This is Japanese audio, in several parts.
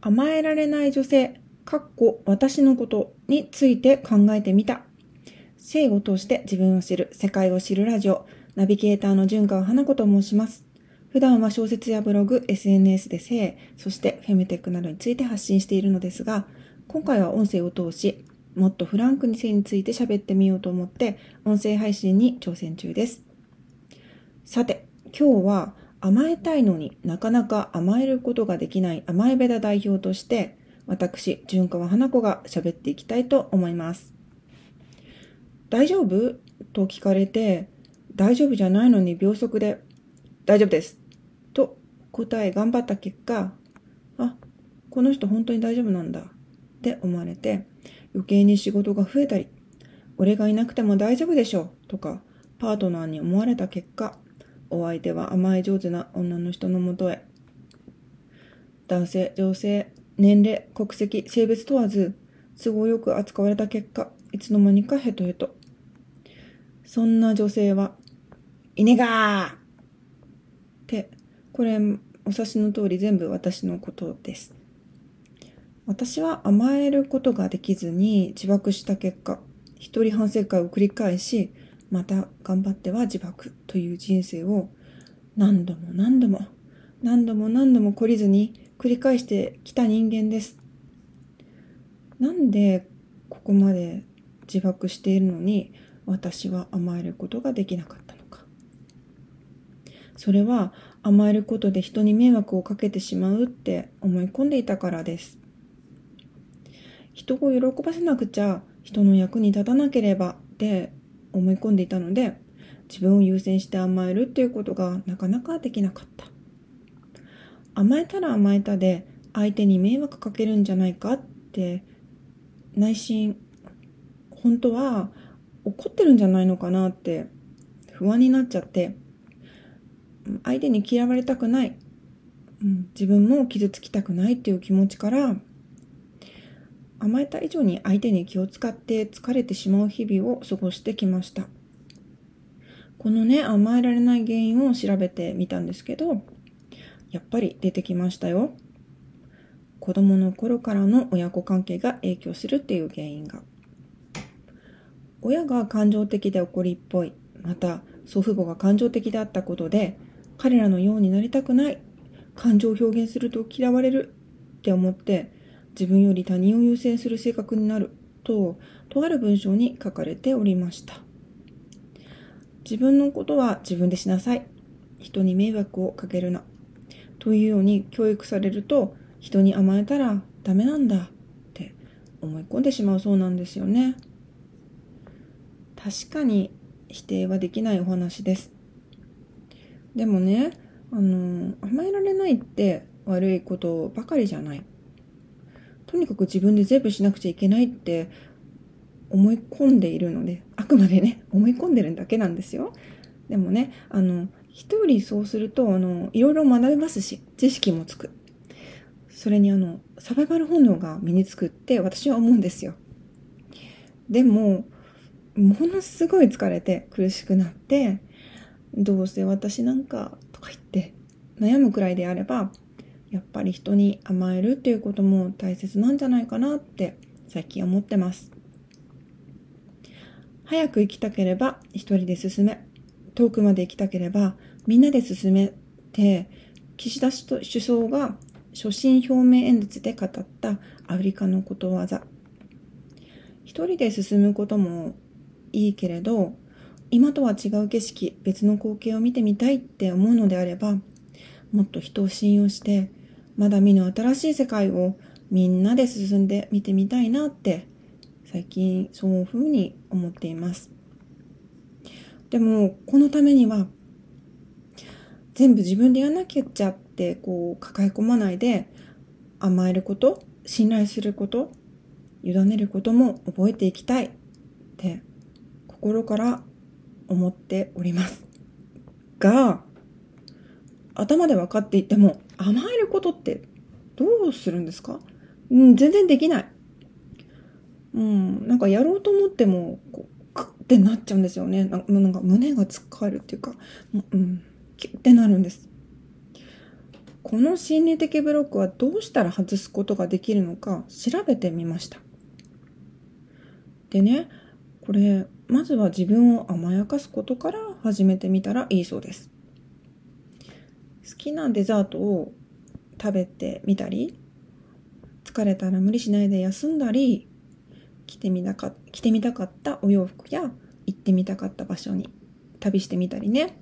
甘えられない女性、かっこ私のことについて考えてみた。性を通して自分を知る、世界を知るラジオ、ナビゲーターの純川花子と申します。普段は小説やブログ、SNS で性、そしてフェムテックなどについて発信しているのですが、今回は音声を通し、もっとフランクに性について喋ってみようと思って、音声配信に挑戦中です。さて、今日は甘えたいのになかなか甘えることができない甘えべだ代表として、私、純川花子が喋っていきたいと思います。大丈夫？と聞かれて、大丈夫じゃないのに秒速で大丈夫です。と答え頑張った結果、あ、この人本当に大丈夫なんだって思われて、余計に仕事が増えたり、俺がいなくても大丈夫でしょうとか、パートナーに思われた結果、お相手は甘え上手な女の人のもとへ。男性、女性、年齢、国籍、性別問わず、都合よく扱われた結果、いつの間にかヘトヘト。そんな女性は、いねがーで、これ、お察しの通り全部私のことです。私は甘えることができずに自爆した結果、一人反省会を繰り返し、また頑張っては自爆という人生を何度も何度も何度も何度も懲りずに繰り返してきた人間です。なんでここまで自爆しているのに私は甘えることができなかったのか。それは甘えることで人に迷惑をかけてしまうって思い込んでいたからです。人を喜ばせなくちゃ人の役に立たなければって思い込んでいたので自分を優先して甘えるっていうことがなかなかできなかった。甘えたら甘えたで相手に迷惑かけるんじゃないかって内心本当は怒ってるんじゃないのかなって不安になっちゃって相手に嫌われたくない、うん、自分も傷つきたくないっていう気持ちから甘えた以上に相手に気を使って疲れてしまう日々を過ごしてきました。このね、甘えられない原因を調べてみたんですけど、やっぱり出てきましたよ。子供の頃からの親子関係が影響するっていう原因が。親が感情的で怒りっぽい、また祖父母が感情的であったことで、彼らのようになりたくない、感情を表現すると嫌われるって思って、自分より他人を優先する性格になると、とある文章に書かれておりました。自分のことは自分でしなさい。人に迷惑をかけるな。というように教育されると、人に甘えたらダメなんだって思い込んでしまうそうなんですよね。確かに否定はできないお話です。でもね、あの、甘えられないって悪いことばかりじゃない。とにかく自分で全部しなくちゃいけないって思い込んでいるので、あくまでね、思い込んでるだけなんですよ。でもね、あの、一人そうすると、あの、いろいろ学べますし、知識もつく。それにあの、サバイバル本能が身につくって私は思うんですよ。でも、ものすごい疲れて苦しくなって、どうせ私なんかとか言って悩むくらいであれば、やっぱり人に甘えるっていうことも大切なんじゃないかなって最近思ってます。早く行きたければ一人で進め、遠くまで行きたければみんなで進めて、岸田首相が所信表明演説で語ったアフリカのことわざ。一人で進むこともいいけれど、今とは違う景色、別の光景を見てみたいって思うのであれば、もっと人を信用してまだ見ぬ新しい世界をみんなで進んで見てみたいなって最近そういうふうに思っています。でもこのためには全部自分でやらなきゃっちゃってこう抱え込まないで甘えること信頼すること委ねることも覚えていきたいって心から思っておりますが頭で分かっていても甘えることってどうするんですか？うん、全然できない。うん、なんかやろうと思っても、こう、クッってなっちゃうんですよね。ななんか胸がつっかえるっていうか、うん、キュッてなるんです。この心理的ブロックはどうしたら外すことができるのか調べてみました。でね、これ、まずは自分を甘やかすことから始めてみたらいいそうです。好きなデザートを食べてみたり、疲れたら無理しないで休んだり、着てみたか着てみたかったお洋服や行ってみたかった場所に旅してみたりね。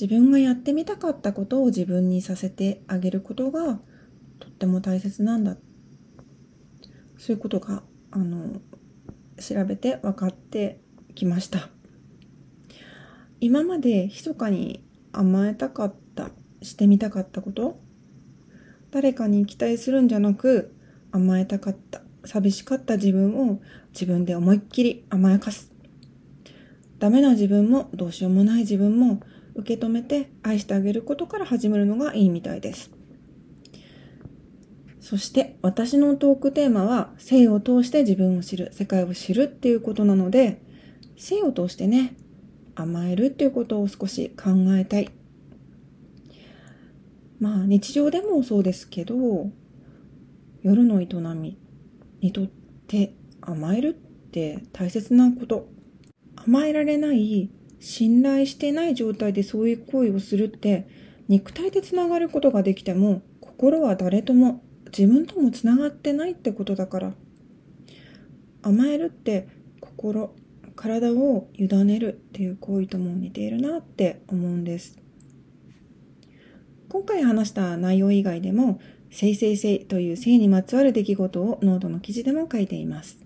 自分がやってみたかったことを自分にさせてあげることがとっても大切なんだ。そういうことが、あの、調べて分かってきました。今まで密かに甘えたかった、してみたかったこと？誰かに期待するんじゃなく甘えたかった、寂しかった自分を自分で思いっきり甘やかす。ダメな自分もどうしようもない自分も受け止めて愛してあげることから始めるのがいいみたいです。そして私のトークテーマは性を通して自分を知る、世界を知るっていうことなので、性を通してね、甘えるっていうことを少し考えたい。まあ日常でもそうですけど、夜の営みにとって甘えるって大切なこと。甘えられない信頼してない状態でそういう行為をするって肉体でつながることができても心は誰とも自分ともつながってないってことだから甘えるって心体を委ねるっていう行為とも似ているなって思うんです今回話した内容以外でも性性性という性にまつわる出来事をノートの記事でも書いています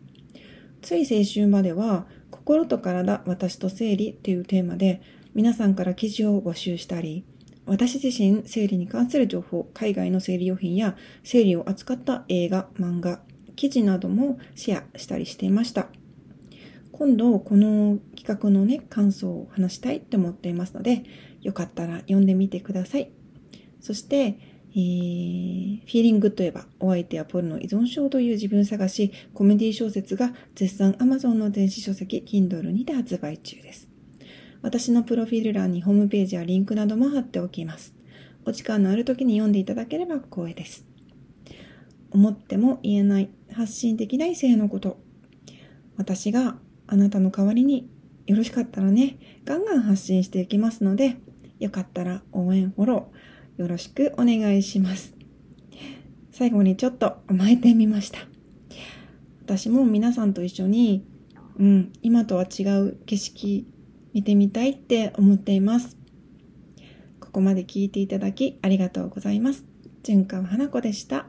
つい先週までは心と体、私と生理っていうテーマで皆さんから記事を募集したり、私自身生理に関する情報、海外の生理用品や生理を扱った映画、漫画、記事などもシェアしたりしていました。今度この企画のね、感想を話したいって思っていますので、よかったら読んでみてください。そして、えー、フィーリングといえば、お相手はポルの依存症という自分探し、コメディ小説が絶賛 Amazon の電子書籍 Kindle にて発売中です。私のプロフィール欄にホームページやリンクなども貼っておきます。お時間のある時に読んでいただければ光栄です。思っても言えない発信できない性のこと。私があなたの代わりによろしかったらね、ガンガン発信していきますので、よかったら応援フォロー、よろしくお願いします。最後にちょっと甘えてみました。私も皆さんと一緒に、うん、今とは違う景色見てみたいって思っています。ここまで聞いていただきありがとうございます。純川花子でした。